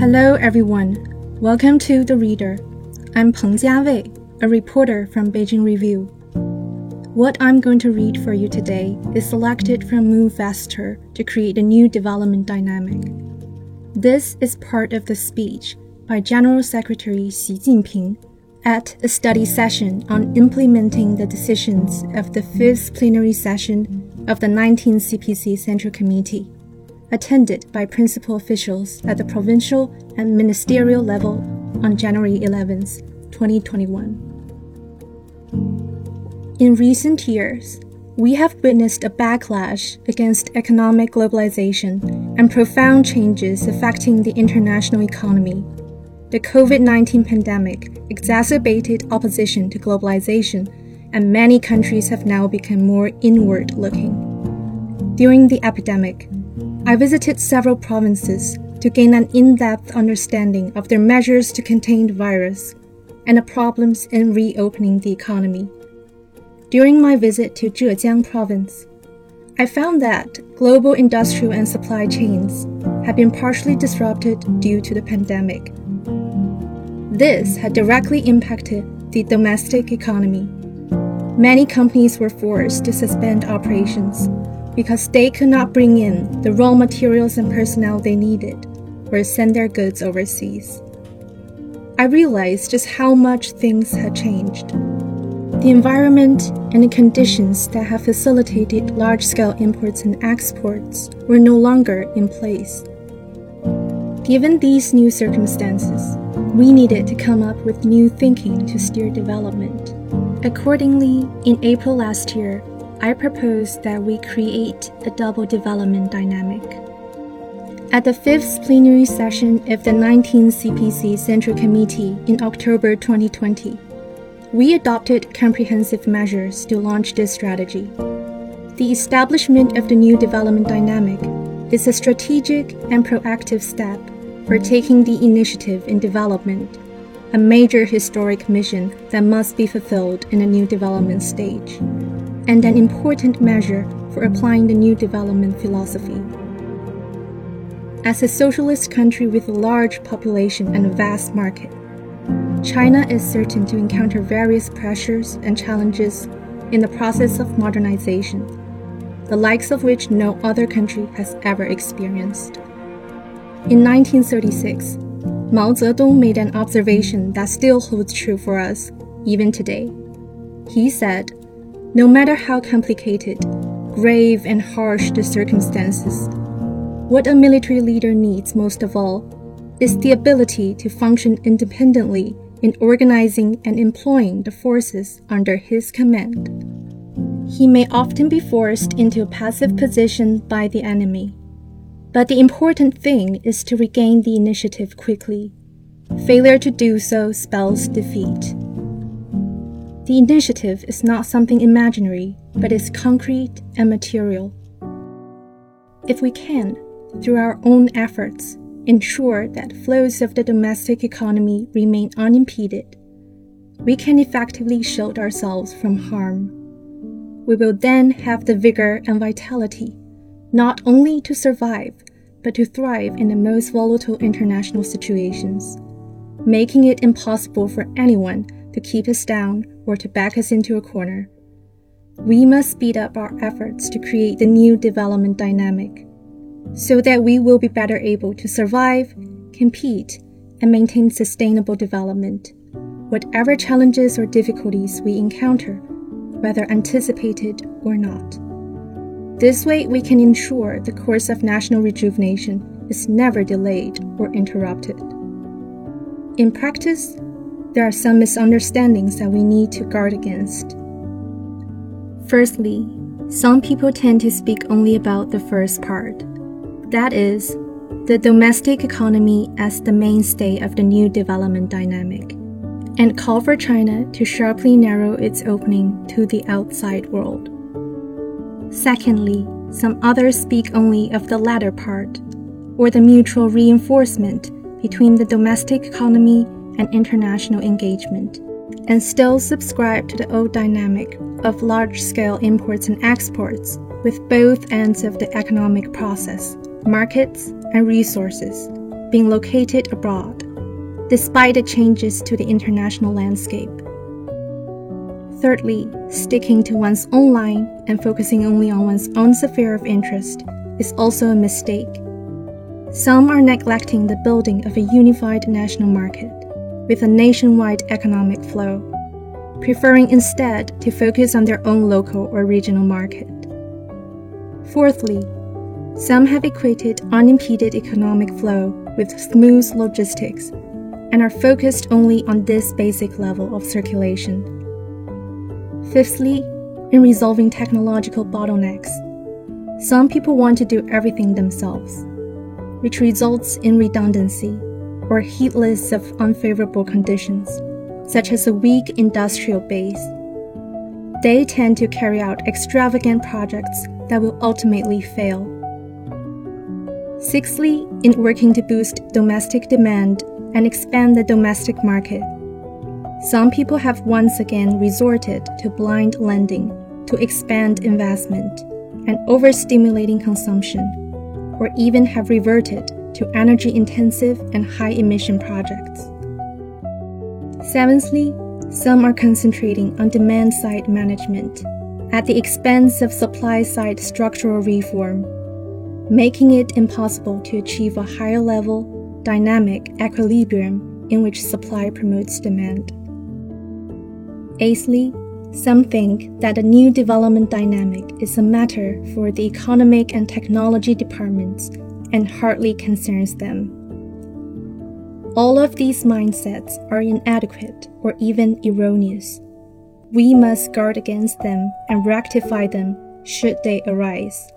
Hello, everyone. Welcome to The Reader. I'm Peng Jiawei, a reporter from Beijing Review. What I'm going to read for you today is selected from Move Faster to create a new development dynamic. This is part of the speech by General Secretary Xi Jinping at a study session on implementing the decisions of the fifth plenary session of the 19th CPC Central Committee attended by principal officials at the provincial and ministerial level on January 11, 2021. In recent years, we have witnessed a backlash against economic globalization and profound changes affecting the international economy. The COVID 19 pandemic exacerbated opposition to globalization, and many countries have now become more inward looking. During the epidemic, I visited several provinces to gain an in depth understanding of their measures to contain the virus and the problems in reopening the economy. During my visit to Zhejiang province, I found that global industrial and supply chains had been partially disrupted due to the pandemic. This had directly impacted the domestic economy. Many companies were forced to suspend operations because they could not bring in the raw materials and personnel they needed or send their goods overseas. I realized just how much things had changed. The environment and the conditions that have facilitated large scale imports and exports were no longer in place. Given these new circumstances, we needed to come up with new thinking to steer development. Accordingly, in April last year, I propose that we create a double development dynamic. At the fifth plenary session of the 19th CPC Central Committee in October 2020, we adopted comprehensive measures to launch this strategy. The establishment of the new development dynamic is a strategic and proactive step for taking the initiative in development, a major historic mission that must be fulfilled in a new development stage and an important measure for applying the new development philosophy. As a socialist country with a large population and a vast market, China is certain to encounter various pressures and challenges in the process of modernization, the likes of which no other country has ever experienced. In 1936, Mao Zedong made an observation that still holds true for us, even today. He said, no matter how complicated, grave, and harsh the circumstances, what a military leader needs most of all is the ability to function independently in organizing and employing the forces under his command. He may often be forced into a passive position by the enemy, but the important thing is to regain the initiative quickly. Failure to do so spells defeat. The initiative is not something imaginary, but is concrete and material. If we can, through our own efforts, ensure that flows of the domestic economy remain unimpeded, we can effectively shield ourselves from harm. We will then have the vigor and vitality not only to survive, but to thrive in the most volatile international situations, making it impossible for anyone to keep us down or to back us into a corner. We must speed up our efforts to create the new development dynamic so that we will be better able to survive, compete, and maintain sustainable development, whatever challenges or difficulties we encounter, whether anticipated or not. This way, we can ensure the course of national rejuvenation is never delayed or interrupted. In practice, there are some misunderstandings that we need to guard against. Firstly, some people tend to speak only about the first part. That is, the domestic economy as the mainstay of the new development dynamic, and call for China to sharply narrow its opening to the outside world. Secondly, some others speak only of the latter part, or the mutual reinforcement between the domestic economy and international engagement, and still subscribe to the old dynamic of large scale imports and exports with both ends of the economic process, markets and resources, being located abroad, despite the changes to the international landscape. Thirdly, sticking to one's own line and focusing only on one's own sphere of interest is also a mistake. Some are neglecting the building of a unified national market with a nationwide economic flow, preferring instead to focus on their own local or regional market. Fourthly, some have equated unimpeded economic flow with smooth logistics and are focused only on this basic level of circulation. Fifthly, in resolving technological bottlenecks, some people want to do everything themselves, which results in redundancy or heedless of unfavorable conditions, such as a weak industrial base. They tend to carry out extravagant projects that will ultimately fail. Sixthly, in working to boost domestic demand and expand the domestic market, some people have once again resorted to blind lending to expand investment and overstimulating consumption, or even have reverted to energy intensive and high emission projects. Seventhly, some are concentrating on demand side management at the expense of supply side structural reform, making it impossible to achieve a higher level, dynamic equilibrium in which supply promotes demand. Eighthly, some think that a new development dynamic is a matter for the economic and technology departments and hardly concerns them. All of these mindsets are inadequate or even erroneous. We must guard against them and rectify them should they arise.